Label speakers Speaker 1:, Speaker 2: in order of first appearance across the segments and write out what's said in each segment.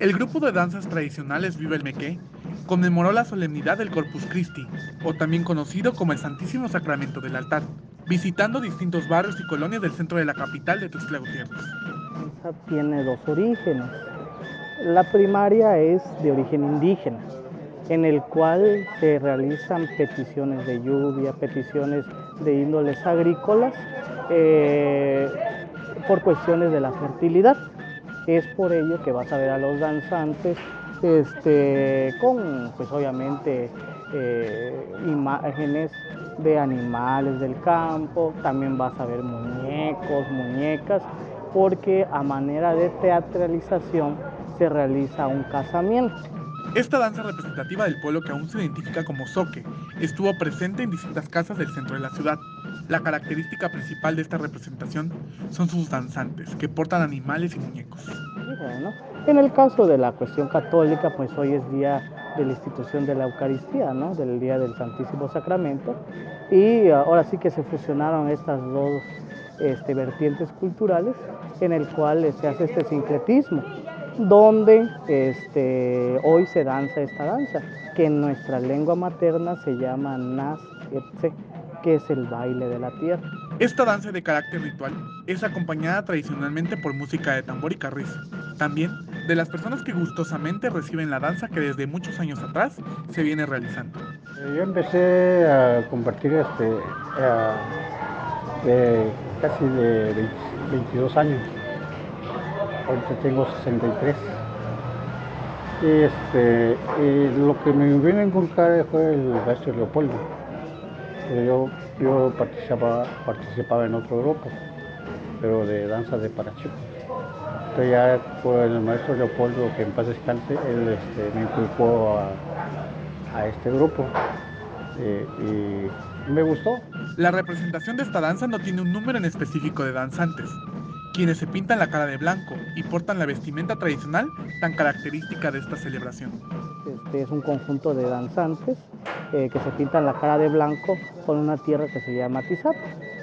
Speaker 1: El grupo de danzas tradicionales Viva el Mequé conmemoró la solemnidad del Corpus Christi, o también conocido como el Santísimo Sacramento del Altar, visitando distintos barrios y colonias del centro de la capital de Tuxtla Gutiérrez.
Speaker 2: Tiene dos orígenes. La primaria es de origen indígena, en el cual se realizan peticiones de lluvia, peticiones de índoles agrícolas, eh, por cuestiones de la fertilidad. Es por ello que vas a ver a los danzantes este, con, pues obviamente, eh, imágenes de animales del campo, también vas a ver muñecos, muñecas, porque a manera de teatralización se realiza un casamiento.
Speaker 1: Esta danza representativa del pueblo que aún se identifica como soque estuvo presente en distintas casas del centro de la ciudad. La característica principal de esta representación son sus danzantes, que portan animales y muñecos.
Speaker 2: en el caso de la cuestión católica, pues hoy es día de la institución de la Eucaristía, del Día del Santísimo Sacramento, y ahora sí que se fusionaron estas dos este, vertientes culturales en el cual se hace este sincretismo, donde este, hoy se danza esta danza, que en nuestra lengua materna se llama Nas Etse que es el baile de la tierra.
Speaker 1: Esta danza de carácter ritual es acompañada tradicionalmente por música de tambor y carrizo. También de las personas que gustosamente reciben la danza que desde muchos años atrás se viene realizando.
Speaker 3: Eh, yo empecé a compartir este, casi de 22 años. Ahorita tengo 63. Y, este, y lo que me vino a inculcar fue el maestro Leopoldo yo, yo participaba, participaba en otro grupo, pero de danza de parachico. Entonces ya fue el maestro Leopoldo, que en paz descanse, él este, me inculcó a, este grupo eh, y me gustó.
Speaker 1: La representación de esta danza no tiene un número en específico de danzantes, quienes se pintan la cara de blanco y portan la vestimenta tradicional tan característica de esta celebración.
Speaker 2: Este es un conjunto de danzantes eh, que se pintan la cara de blanco con una tierra que se llama tizapo,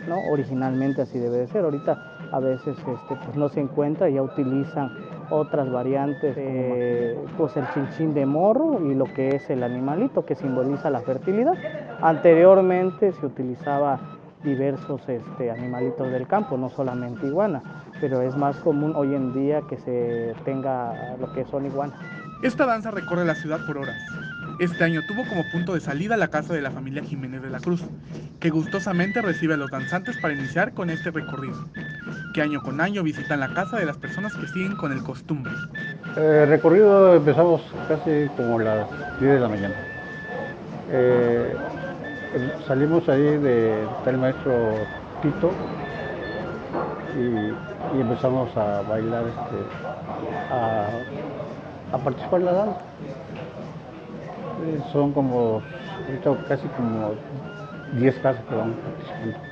Speaker 2: ¿no? Originalmente así debe de ser. Ahorita a veces este, pues no se encuentra, ya utilizan otras variantes, eh, pues el chinchín de morro y lo que es el animalito que simboliza la fertilidad. Anteriormente se utilizaba diversos este, animalitos del campo, no solamente iguana, pero es más común hoy en día que se tenga lo que son iguanas.
Speaker 1: Esta danza recorre la ciudad por horas. Este año tuvo como punto de salida la casa de la familia Jiménez de la Cruz, que gustosamente recibe a los danzantes para iniciar con este recorrido, que año con año visitan la casa de las personas que siguen con el costumbre.
Speaker 3: El recorrido empezamos casi como a las 10 de la mañana. Eh, salimos ahí de el maestro Tito y, empezamos a bailar, este, a, participar en la danza. Eh, son como, casi como 10 casas que vamos participando.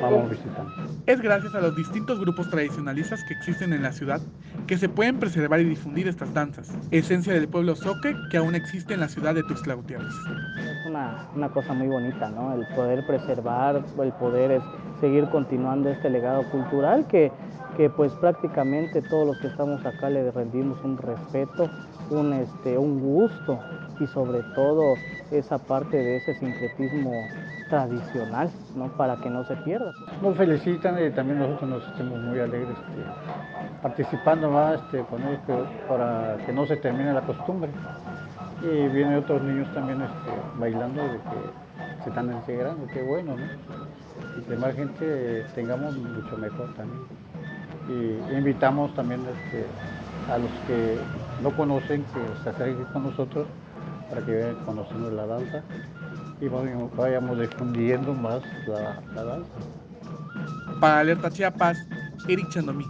Speaker 3: Vamos visitando.
Speaker 1: Es gracias a los distintos grupos tradicionalistas que existen en la ciudad que se pueden preservar y difundir estas danzas, esencia del pueblo soque que aún existe en la ciudad de Tuxtla Gutiérrez.
Speaker 2: Es una, una cosa muy bonita, ¿no? El poder preservar, el poder es seguir continuando este legado cultural que, que pues prácticamente todos los que estamos acá le rendimos un respeto, un, este, un gusto y sobre todo esa parte de ese sincretismo tradicional, ¿no? para que no se pierda.
Speaker 3: Nos felicitan y también nosotros nos estamos muy alegres este, participando más este, con ellos para que no se termine la costumbre. Y vienen otros niños también este, bailando de que se están integrando, qué bueno, ¿no? Y que más gente tengamos mucho mejor también. Y invitamos también este, a los que no conocen que se acerquen con nosotros para que vayan conociendo la danza y vayamos difundiendo más la, la danza.
Speaker 1: Para Alerta Chiapas, Eric Chandomí.